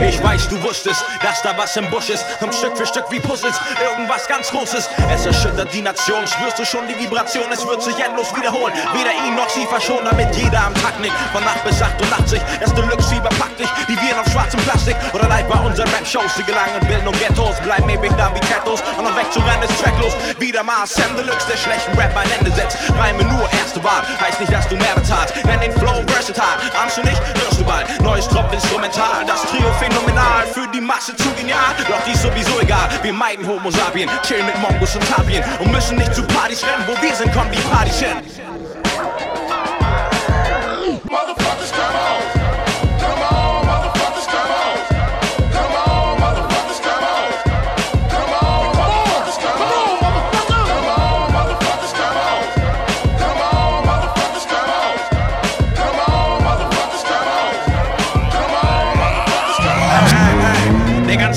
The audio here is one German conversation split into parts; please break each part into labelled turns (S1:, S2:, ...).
S1: Ich weiß, du wusstest, dass da was im Busch ist. Kommt Stück für Stück wie Puzzles, irgendwas ganz Großes. Es erschüttert die Nation, spürst du schon die Vibration, es wird sich endlos wiederholen. Weder ihn noch sie verschont, damit jeder am Tag nickt. Von Nacht bis 88, das Deluxe-Fieber packt dich, wie wir auf schwarzem Plastik. Oder live bei unseren Rap-Shows, die gelangen Bilden und Ghettos. Bleiben ewig da wie Kettos und dann wegzurennen ist tracklos. Wieder mal Sam Deluxe, der schlechten Rap ein Ende setzt. Reime nur erste Wahl, heißt nicht, dass du mehr bezahlst. Nenn den Flow versatile, ahnst du nicht, Neues Drop-Instrumental, das Trio phänomenal, für die Masse zu genial. Doch die ist sowieso egal, wir meiden Homo sapien, chillen mit Mongos und Tapien und müssen nicht zu Partys rennen, wo wir sind, kommen die Partys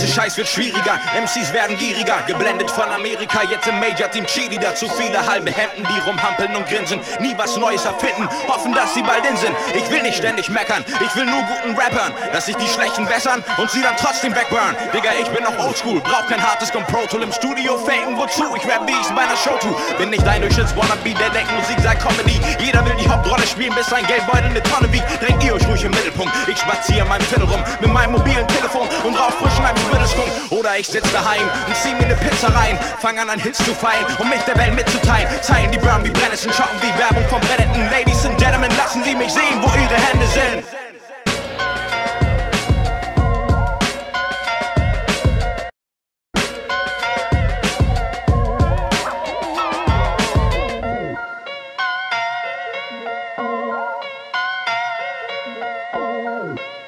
S1: ganze Scheiß wird schwieriger, MCs werden gieriger, geblendet von Amerika, jetzt im Major-Team Chili, dazu viele halbe Hemden, die rumhampeln und grinsen, nie was Neues erfinden, hoffen, dass sie bald in sind. Ich will nicht ständig meckern, ich will nur guten Rappern, dass sich die Schlechten bessern und sie dann trotzdem wegburn. Digga, ich bin noch oldschool, brauch kein hartes Compro-Tool im Studio faken, wozu? Ich rap, wie ich's bei einer Show tu. Bin nicht dein Durchschnitts-Wannabe, der denkt, Musik sei Comedy. Jeder will die Hauptrolle spielen, bis sein Geldbeutel eine Tonne wiegt. Drängt ihr euch Bruder, ich sitze daheim und zieh mir ne Pizza rein. Fang an, an Hits zu feilen, um mich der Welt mitzuteilen. Zeigen die Brown wie Brennnesseln, shoppen wie Werbung vom Redditen. Ladies and Gentlemen, lassen Sie mich sehen, wo Ihre Hände sind. Oh.